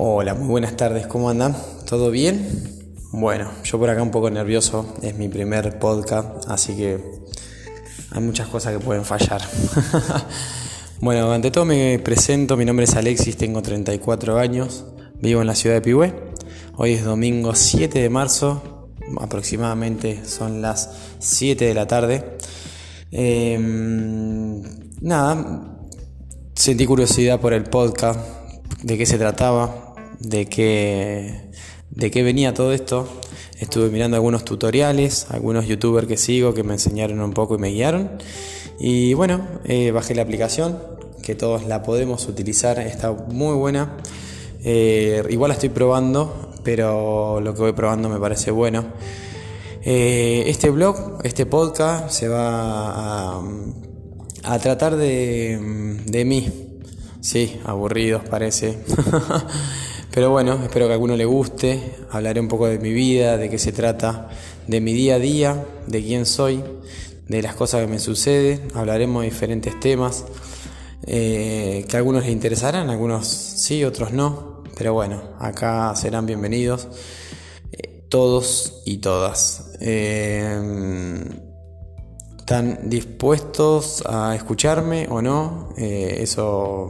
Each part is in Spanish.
Hola, muy buenas tardes, ¿cómo andan? ¿Todo bien? Bueno, yo por acá un poco nervioso, es mi primer podcast, así que hay muchas cosas que pueden fallar. bueno, ante todo me presento, mi nombre es Alexis, tengo 34 años, vivo en la ciudad de Pihue. Hoy es domingo 7 de marzo, aproximadamente son las 7 de la tarde. Em, nada, sentí curiosidad por el podcast, de qué se trataba, de qué, de qué venía todo esto. Estuve mirando algunos tutoriales, algunos youtubers que sigo que me enseñaron un poco y me guiaron. Y bueno, eh, bajé la aplicación, que todos la podemos utilizar, está muy buena. Eh, igual la estoy probando, pero lo que voy probando me parece bueno. Eh, este blog, este podcast, se va a, a tratar de, de mí. Sí, aburridos parece. Pero bueno, espero que a alguno le guste. Hablaré un poco de mi vida, de qué se trata, de mi día a día, de quién soy, de las cosas que me suceden. Hablaremos de diferentes temas eh, que a algunos les interesarán, algunos sí, otros no. Pero bueno, acá serán bienvenidos eh, todos y todas. Eh, ¿Están dispuestos a escucharme o no? eso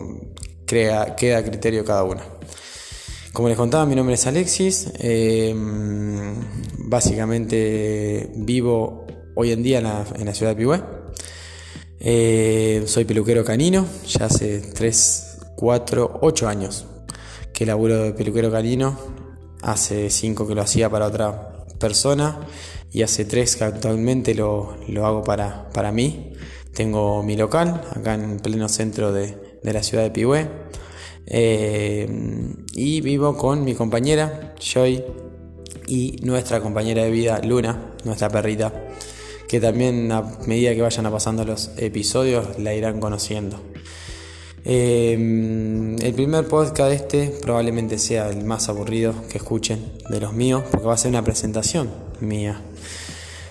crea, queda a criterio cada uno. Como les contaba, mi nombre es Alexis. Em, básicamente vivo hoy en día en la, ciudad de Pihue. Eh, soy peluquero canino, ya hace 3, 4, 8 años que laburo de peluquero canino. Hace 5 que lo hacía para otra persona y hace 3 que actualmente lo, hago para, para mí. Tengo mi local acá en pleno centro de, de la ciudad de Pihue. Eh, y vivo con mi compañera Joy y nuestra compañera de vida Luna, nuestra perrita, que también a medida que vayan pasando los episodios la irán conociendo. Eh, el primer podcast este probablemente sea el más aburrido que escuchen de los míos, porque va a ser una presentación mía.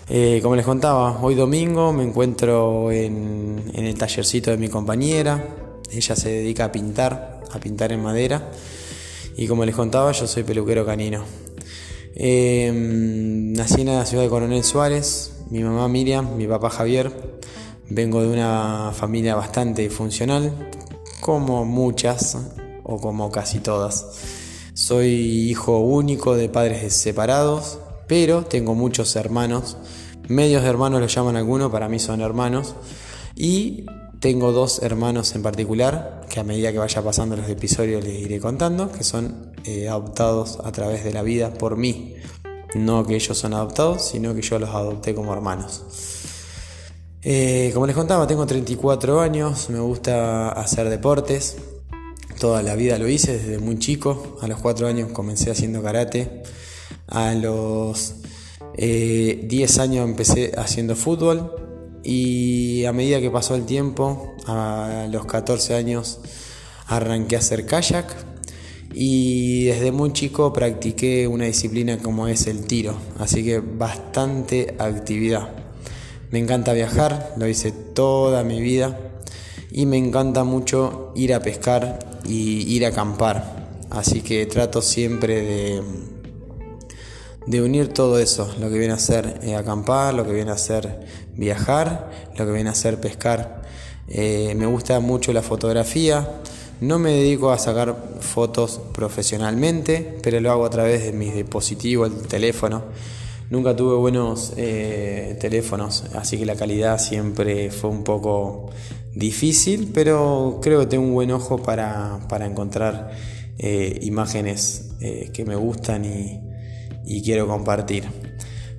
Eh, como les contaba, hoy domingo me encuentro en, en el tallercito de mi compañera. Ella se dedica a pintar a pintar en madera. Y como les contaba, yo soy peluquero canino. Em, nací en la ciudad de Coronel Suárez, mi mamá Miriam, mi papá Javier. Vengo de una familia bastante funcional, como muchas o como casi todas. Soy hijo único de padres separados, pero tengo muchos hermanos. Medios hermanos lo llaman algunos, para mí son hermanos. Y tengo dos hermanos en particular, a medida que vaya pasando los episodios les iré contando, que son eh, adoptados a través de la vida por mí. No que ellos son adoptados, sino que yo los adopté como hermanos. Eh, como les contaba, tengo 34 años, me gusta hacer deportes. Toda la vida lo hice desde muy chico. A los 4 años comencé haciendo karate. A los 10 eh, años empecé haciendo fútbol y a medida que pasó el tiempo, a los 14 años arranqué a hacer kayak. Y desde muy chico practiqué una disciplina como es el tiro, así que bastante actividad. Me encanta viajar, lo hice toda mi vida. Y me encanta mucho ir a pescar y ir a acampar, así que trato siempre de unir todo eso, lo que viene a ser eh, acampar, lo que viene a ser viajar, lo que viene a ser pescar. Eh, me gusta mucho la fotografía, no me dedico a sacar fotos profesionalmente, pero lo hago a través de mi dispositivo, el teléfono. Nunca tuve buenos eh, teléfonos, así que la calidad siempre fue un poco difícil, pero creo que tengo un buen ojo para, para encontrar imágenes que me gustan y, y quiero compartir.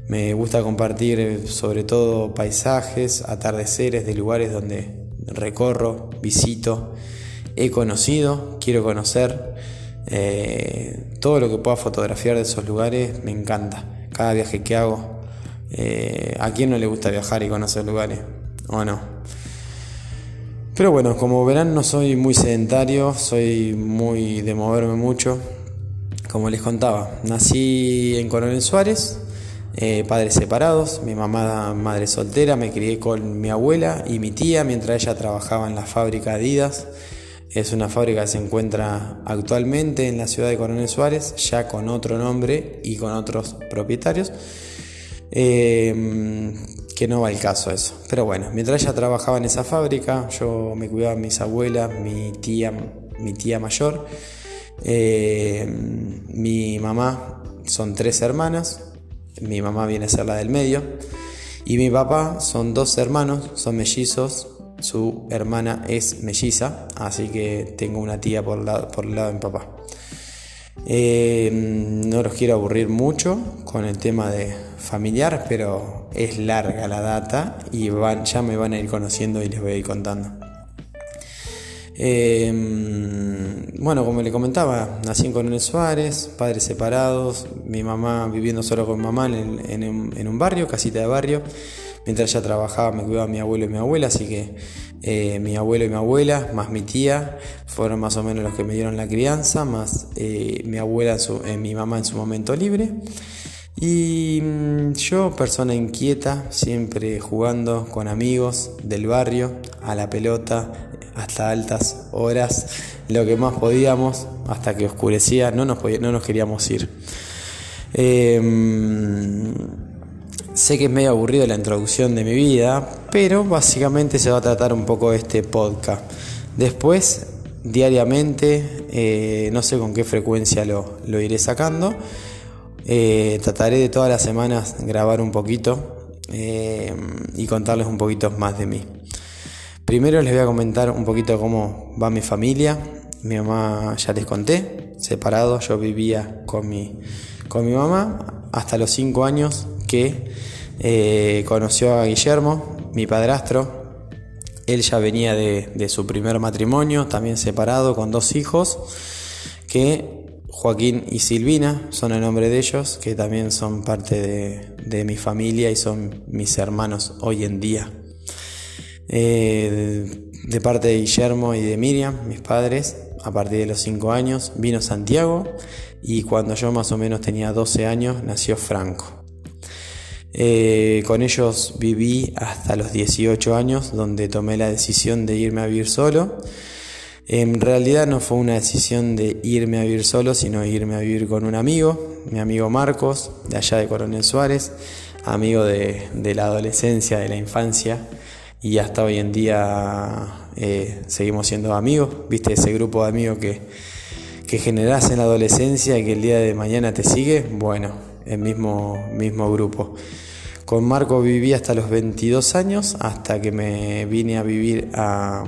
Me gusta compartir eh, sobre todo paisajes, atardeceres de lugares donde recorro, visito, he conocido, quiero conocer. Eh, todo lo que pueda fotografiar de esos lugares me encanta. Cada viaje que hago. Eh, ¿A quién no le gusta viajar y conocer lugares? ¿O no? Pero bueno, como verán no soy muy sedentario, soy muy de moverme mucho. Como les contaba, nací en Coronel Suárez, eh, padres separados, mi mamá madre soltera, me crié con mi abuela y mi tía mientras ella trabajaba en la fábrica Adidas. Es una fábrica que se encuentra actualmente en la ciudad de Coronel Suárez, ya con otro nombre y con otros propietarios. Eh, que no va el caso eso. Pero bueno, mientras ella trabajaba en esa fábrica, yo me cuidaba mis abuelas, mi tía, mi tía mayor, eh, mi mamá, son tres hermanas, mi mamá viene a ser la del medio, y mi papá son dos hermanos, son mellizos, su hermana es melliza, así que tengo una tía por, por el lado de mi papá. Eh, no los quiero aburrir mucho con el tema de familiar, pero es larga la data y van, ya me van a ir conociendo y les voy a ir contando. Eh, bueno, como le comentaba, nací en Coronel Suárez, padres separados, mi mamá viviendo solo con mamá en, en un barrio, casita de barrio. Mientras ella trabajaba me cuidaba mi abuelo y mi abuela, así que eh, mi abuelo y mi abuela, más mi tía, fueron más o menos los que me dieron la crianza, más eh, mi abuela, eh, mi mamá en su momento libre. Y mm, yo, persona inquieta, siempre jugando con amigos del barrio, a la pelota, hasta altas horas, lo que más podíamos, hasta que oscurecía, no nos, no nos queríamos ir. Mm, Sé que es medio aburrido la introducción de mi vida, pero básicamente se va a tratar un poco este podcast. Después, diariamente, eh, no sé con qué frecuencia lo, iré sacando. Eh, trataré de todas las semanas grabar un poquito eh, y contarles un poquito más de mí. Primero les voy a comentar un poquito cómo va mi familia. Mi mamá ya les conté, separado, yo vivía con mi, con mi mamá hasta los 5 años que eh, conoció a Guillermo, mi padrastro. Él ya venía de, su primer matrimonio, también separado, con dos hijos, que Joaquín y Silvina son el nombre de ellos, que también son parte de, mi familia y son mis hermanos hoy en día. Eh, de parte de Guillermo y de Miriam, mis padres, a partir de los 5 años, vino Santiago y cuando yo más o menos tenía 12 años nació Franco. Eh, con ellos viví hasta los 18 años, donde tomé la decisión de irme a vivir solo. En realidad no fue una decisión de irme a vivir solo, sino irme a vivir con un amigo, mi amigo Marcos, de allá de Coronel Suárez, amigo de, la adolescencia, de la infancia, y hasta hoy en día eh, seguimos siendo amigos, viste ese grupo de amigos que, que generás en la adolescencia y que el día de mañana te sigue, bueno, el mismo, mismo grupo. Con Marco viví hasta los 22 años, hasta que me vine a vivir a,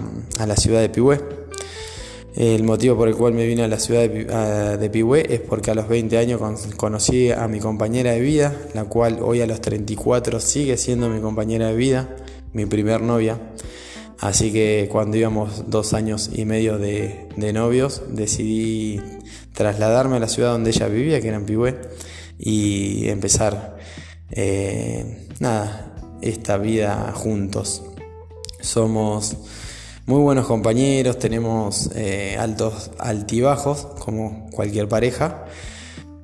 la ciudad de Pihue. El motivo por el cual me vine a la ciudad de, de Pihue es porque a los 20 años conocí a mi compañera de vida, la cual hoy a los 34 sigue siendo mi compañera de vida, mi primer novia. Así que cuando íbamos dos años y medio de, novios, decidí trasladarme a la ciudad donde ella vivía, que era en y empezar eh, nada, esta vida juntos. Somos muy buenos compañeros, tenemos eh, altos altibajos como cualquier pareja,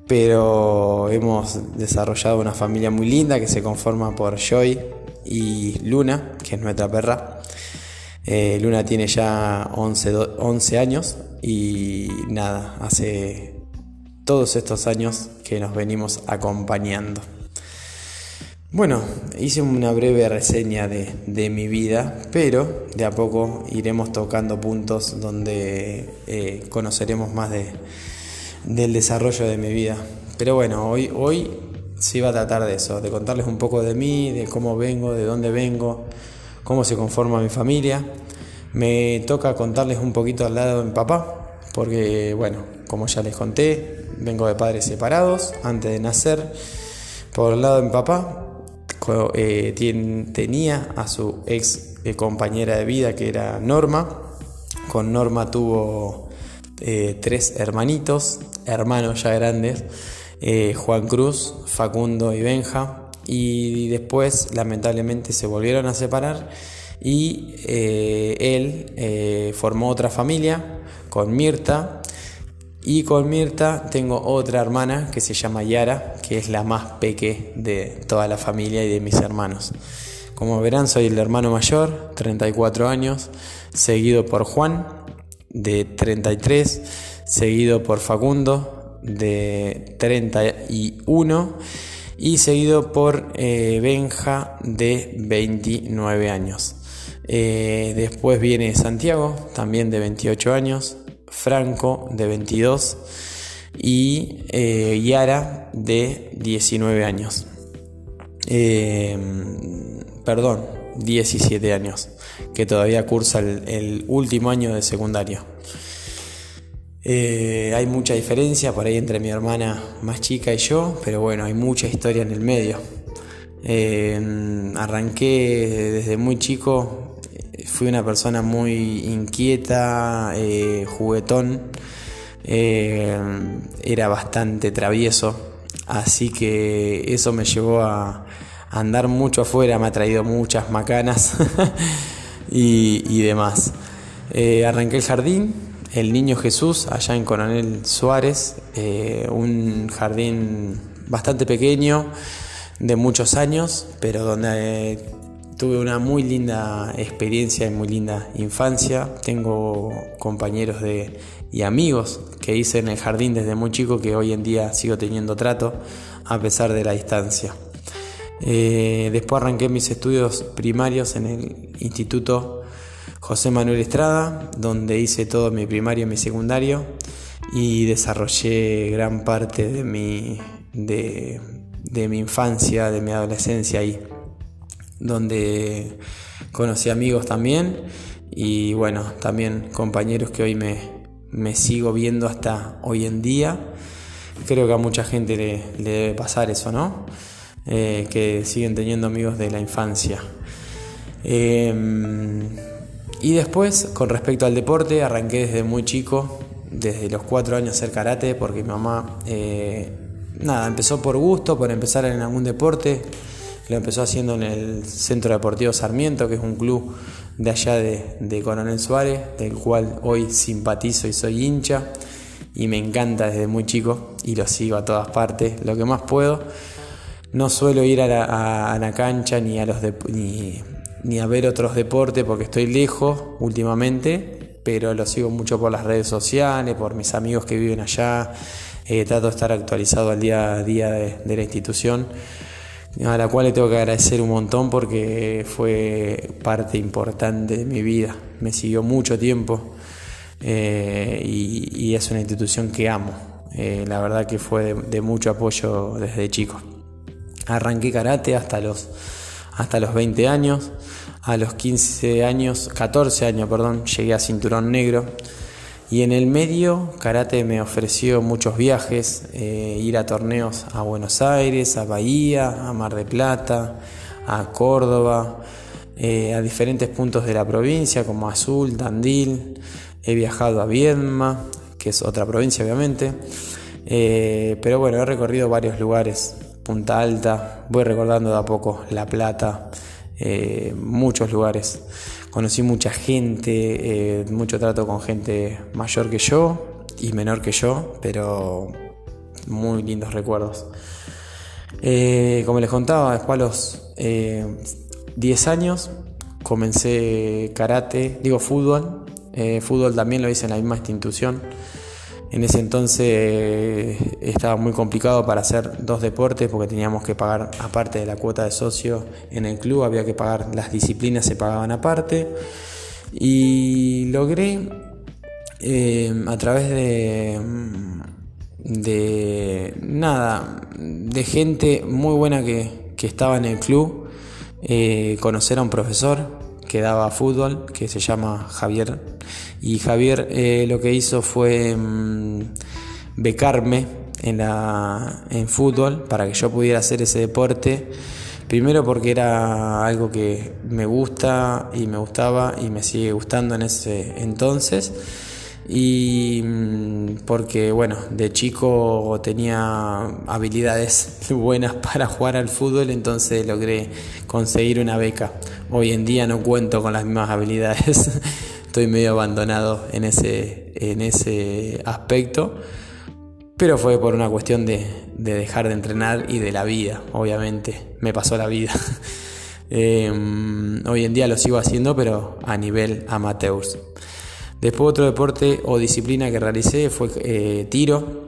pero hemos desarrollado una familia muy linda que se conforma por Joy y Luna, que es nuestra perra. Eh, Luna tiene ya 11, 11 años y nada, hace todos estos años que nos venimos acompañando. Bueno, hice una breve reseña de, mi vida, pero de a poco iremos tocando puntos donde eh, conoceremos más de, del desarrollo de mi vida. Pero bueno, hoy, hoy sí va a tratar de eso, de contarles un poco de mí, de cómo vengo, de dónde vengo, cómo se conforma mi familia. Me toca contarles un poquito al lado de mi papá, porque bueno, como ya les conté, vengo de padres separados antes de nacer. Por el lado de mi papá, eh, tenía a su ex eh, compañera de vida que era Norma. Con Norma tuvo eh, tres hermanitos, hermanos ya grandes, Juan Cruz, Facundo y Benja. Y después lamentablemente se volvieron a separar y él formó otra familia con Mirta y con Mirta tengo otra hermana que se llama Yara, que es la más peque de toda la familia y de mis hermanos. Como verán, soy el hermano mayor, 34 años, seguido por Juan, de 33, seguido por Facundo de 31 y seguido por eh, Benja de 29 años. Eh, después viene Santiago, también de 28 años, Franco de 22 y eh, Yara de 19 años. perdón, 17 años, que todavía cursa el último año de secundario. Eh, hay mucha diferencia por ahí entre mi hermana más chica y yo, pero bueno, hay mucha historia en el medio. Eh, arranqué desde muy chico, fui una persona muy inquieta, eh, juguetón, era bastante travieso, así que eso me llevó a, andar mucho afuera, me ha traído muchas macanas y, demás. arranqué el jardín, el Niño Jesús, allá en Coronel Suárez, eh, un jardín bastante pequeño, de muchos años, pero donde eh, tuve una muy linda experiencia y muy linda infancia. Tengo compañeros de, y amigos que hice en el jardín desde muy chico que hoy en día sigo teniendo trato a pesar de la distancia. Eh, después arranqué mis estudios primarios en el Instituto José Manuel Estrada, donde hice todo mi primario y mi secundario y desarrollé gran parte de mi, de, mi infancia, de mi adolescencia ahí, donde conocí amigos también y bueno, también compañeros que hoy me, me sigo viendo hasta hoy en día. Creo que a mucha gente le, debe pasar eso, ¿no? Eh, que siguen teniendo amigos de la infancia. Em, y después, con respecto al deporte, arranqué desde muy chico, desde los cuatro años hacer karate, porque mi mamá, eh, nada, empezó por gusto, por empezar en algún deporte. Lo empezó haciendo en el Centro Deportivo Sarmiento, que es un club de allá de, Coronel Suárez, del cual hoy simpatizo y soy hincha. Y me encanta desde muy chico y lo sigo a todas partes, lo que más puedo. No suelo ir a la, a, la cancha ni a los ni ni a ver otros deportes porque estoy lejos últimamente, pero lo sigo mucho por las redes sociales, por mis amigos que viven allá. Eh, trato de estar actualizado al día a día de, la institución, a la cual le tengo que agradecer un montón porque fue parte importante de mi vida. Me siguió mucho tiempo eh, y, es una institución que amo. Eh, la verdad que fue de mucho apoyo desde chico. Arranqué karate hasta los hasta los 20 años. A los 15 años, 14 años, perdón, llegué a cinturón negro. Y en el medio, karate me ofreció muchos viajes, eh, ir a torneos a Buenos Aires, a Bahía, a Mar de Plata, a Córdoba, eh, a diferentes puntos de la provincia como Azul, Tandil. He viajado a Viedma, que es otra provincia obviamente. Eh, pero bueno, he recorrido varios lugares Punta Alta, voy recordando de a poco La Plata, eh, muchos lugares. Conocí mucha gente, eh, mucho trato con gente mayor que yo y menor que yo, pero muy lindos recuerdos. Eh, como les contaba, después a los 10 años comencé karate, digo fútbol. fútbol también lo hice en la misma institución. En ese entonces estaba muy complicado para hacer dos deportes porque teníamos que pagar aparte de la cuota de socio en el club, había que pagar las disciplinas, se pagaban aparte. Y logré eh, a través de, de nada, de gente muy buena que, estaba en el club, eh, conocer a un profesor que daba fútbol, que se llama Javier. Y Javier eh, lo que hizo fue mm, becarme en, la, en fútbol para que yo pudiera hacer ese deporte. Primero porque era algo que me gusta y me gustaba y me sigue gustando en ese entonces y mm, porque bueno, de chico tenía habilidades buenas para jugar al fútbol, entonces logré conseguir una beca. Hoy en día no cuento con las mismas habilidades, estoy medio abandonado en ese, en ese aspecto, pero fue por una cuestión de, dejar de entrenar y de la vida, obviamente, me pasó la vida. Em, hoy en día lo sigo haciendo, pero a nivel amateurs. Después otro deporte o disciplina que realicé fue eh, tiro.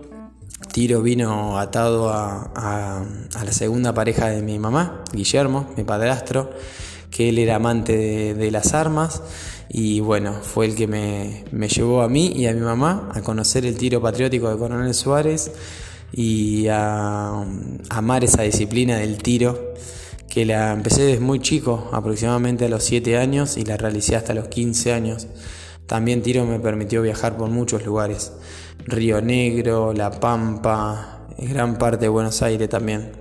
Tiro vino atado a, la segunda pareja de mi mamá, Guillermo, mi padrastro, que él era amante de, las armas y bueno, fue el que me, llevó a mí y a mi mamá a conocer el tiro patriótico de Coronel Suárez y a, a amar esa disciplina del tiro que la empecé desde muy chico, aproximadamente a los 7 años y la realicé hasta los 15 años. También tiro me permitió viajar por muchos lugares. Río Negro, La Pampa, gran parte de Buenos Aires también.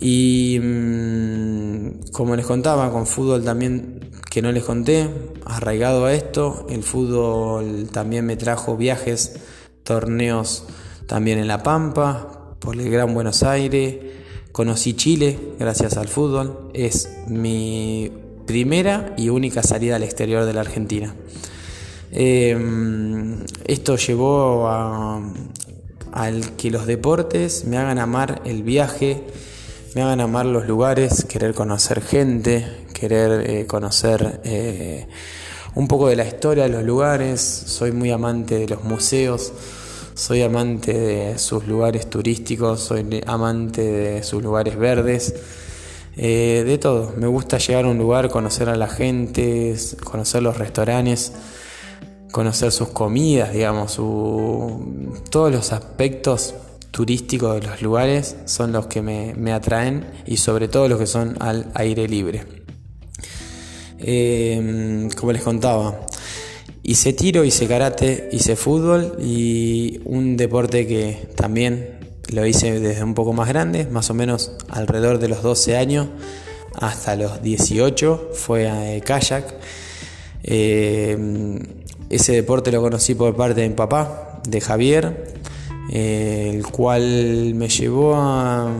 Y mm, como les contaba, con fútbol también, que no les conté, arraigado a esto, el fútbol también me trajo viajes, torneos también en La Pampa, por el Gran Buenos Aires. Conocí Chile gracias al fútbol. Es mi primera y única salida al exterior de la Argentina. Em, esto llevó a, que los deportes me hagan amar el viaje, me hagan amar los lugares, querer conocer gente, querer eh, conocer eh, un poco de la historia de los lugares. Soy muy amante de los museos, soy amante de sus lugares turísticos, soy amante de sus lugares verdes. Eh, de todo, me gusta llegar a un lugar, conocer a la gente, conocer los restaurantes conocer sus comidas, digamos, todos los aspectos turísticos de los lugares son los que me, atraen y sobre todo los que son al aire libre. Em, como les contaba, hice tiro, hice karate, hice fútbol y un deporte que también lo hice desde un poco más grande, más o menos alrededor de los 12 años hasta los 18, fue a kayak. Em, ese deporte lo conocí por parte de mi papá, de Javier, eh, el cual me llevó a...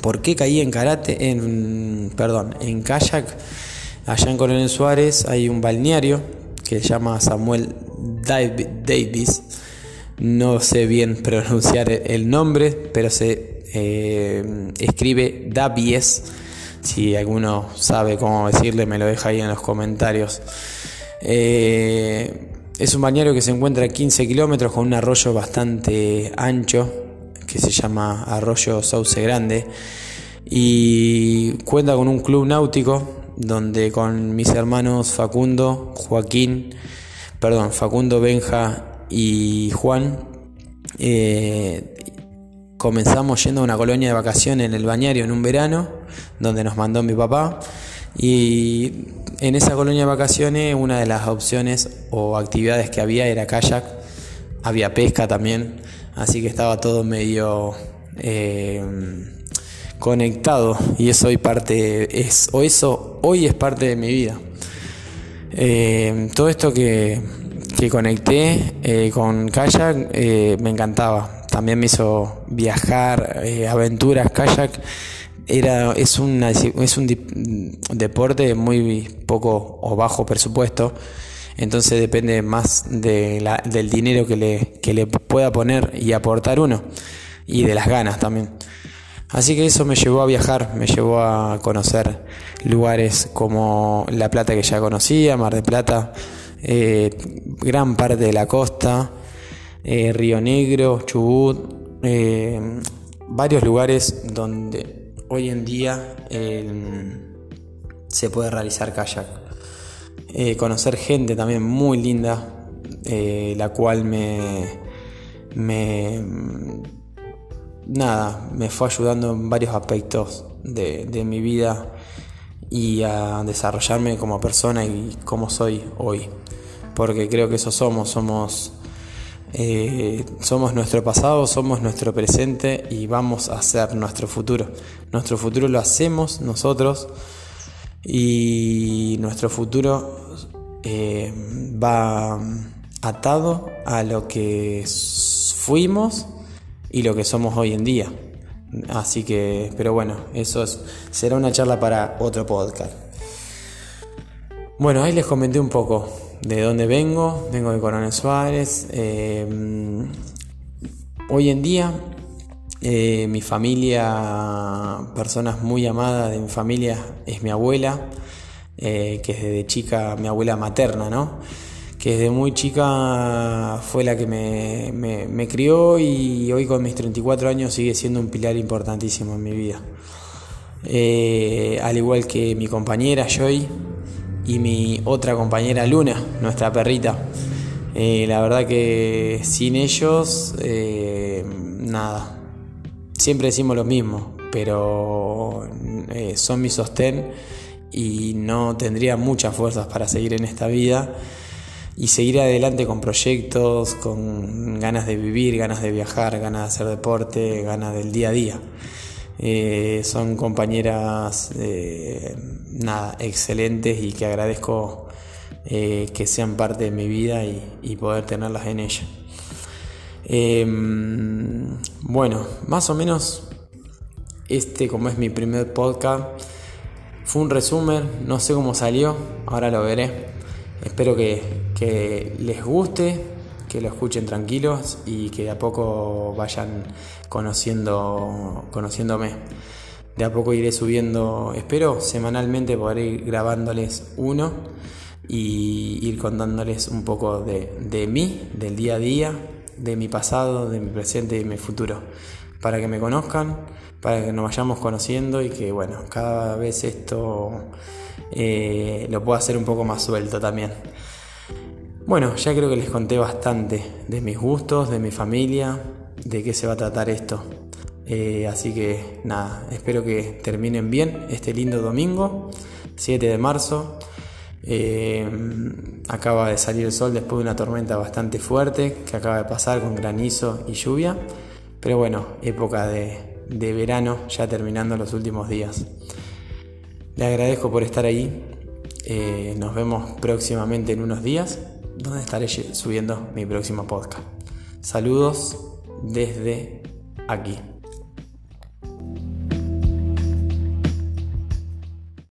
¿Por qué caí en karate? En, perdón, en kayak. Allá en Coronel Suárez hay un balneario que se llama Samuel Davis. No sé bien pronunciar el nombre, pero se eh, escribe Davies. Si alguno sabe cómo decirle, me lo deja ahí en los comentarios. Eh, es un bañero que se encuentra a 15 kilómetros con un arroyo bastante ancho que se llama Arroyo Sauce Grande y cuenta con un club náutico donde con mis hermanos Facundo, Joaquín, perdón, Facundo, Benja y Juan eh, comenzamos yendo a una colonia de vacaciones en el bañario en un verano donde nos mandó mi papá y en esa colonia de vacaciones una de las opciones o actividades que había era kayak, había pesca también, así que estaba todo medio eh, conectado y eso hoy parte es o eso hoy es parte de mi vida. Eh, todo esto que, que conecté eh, con kayak me encantaba. También me hizo viajar, aventuras kayak era, es, una, es un deporte muy poco o bajo presupuesto, entonces depende más de la, del dinero que le, que le pueda poner y aportar uno, y de las ganas también. Así que eso me llevó a viajar, me llevó a conocer lugares como La Plata que ya conocía, Mar de Plata, eh, gran parte de la costa, eh, Río Negro, Chubut, eh, varios lugares donde hoy en día em, se puede realizar kayak. Eh, conocer gente también muy linda, eh, la cual me, me, nada, me fue ayudando en varios aspectos de, de mi vida y a desarrollarme como persona y como soy hoy. Porque creo que eso somos, somos eh, somos nuestro pasado, somos nuestro presente y vamos a ser nuestro futuro. Nuestro futuro lo hacemos nosotros y nuestro futuro eh, va atado a lo que fuimos y lo que somos hoy en día. Así que, pero bueno, eso será una charla para otro podcast. Bueno, ahí les comenté un poco de dónde vengo, vengo de Coronel Suárez. Eh, hoy en día eh, mi familia, personas muy amadas de mi familia, es mi abuela, eh, que es desde chica mi abuela materna, ¿no? que desde muy chica fue la que me, me, crió y hoy con mis 34 años sigue siendo un pilar importantísimo en mi vida. Eh, al igual que mi compañera Joy y mi otra compañera Luna, nuestra perrita. Eh, la verdad que sin ellos, eh, nada. Siempre decimos lo mismo, pero son mi sostén y no tendría muchas fuerzas para seguir en esta vida y seguir adelante con proyectos, con ganas de vivir, ganas de viajar, ganas de hacer deporte, ganas del día a día. Eh, son compañeras eh, nada, excelentes y que agradezco eh, que sean parte de mi vida y, poder tenerlas en ella. Em, bueno, más o menos este como es mi primer podcast fue un resumen, no sé cómo salió, ahora lo veré. Espero que, les guste, que lo escuchen tranquilos y que de a poco vayan conociendo, conociéndome. De a poco iré subiendo, espero semanalmente poder ir grabándoles uno y ir contándoles un poco de, de mí, del día a día, de mi pasado, de mi presente y de mi futuro, para que me conozcan para que nos vayamos conociendo y que bueno, cada vez esto eh, lo puedo hacer un poco más suelto también. Bueno, ya creo que les conté bastante de mis gustos, de mi familia, de qué se va a tratar esto. Eh, así que nada, espero que terminen bien este lindo domingo, 7 de marzo. Eh, acaba de salir el sol después de una tormenta bastante fuerte que acaba de pasar con granizo y lluvia. Pero bueno, época de, verano, ya terminando los últimos días. Le agradezco por estar ahí. Eh, nos vemos próximamente en unos días, donde estaré subiendo mi próximo podcast. Saludos desde aquí.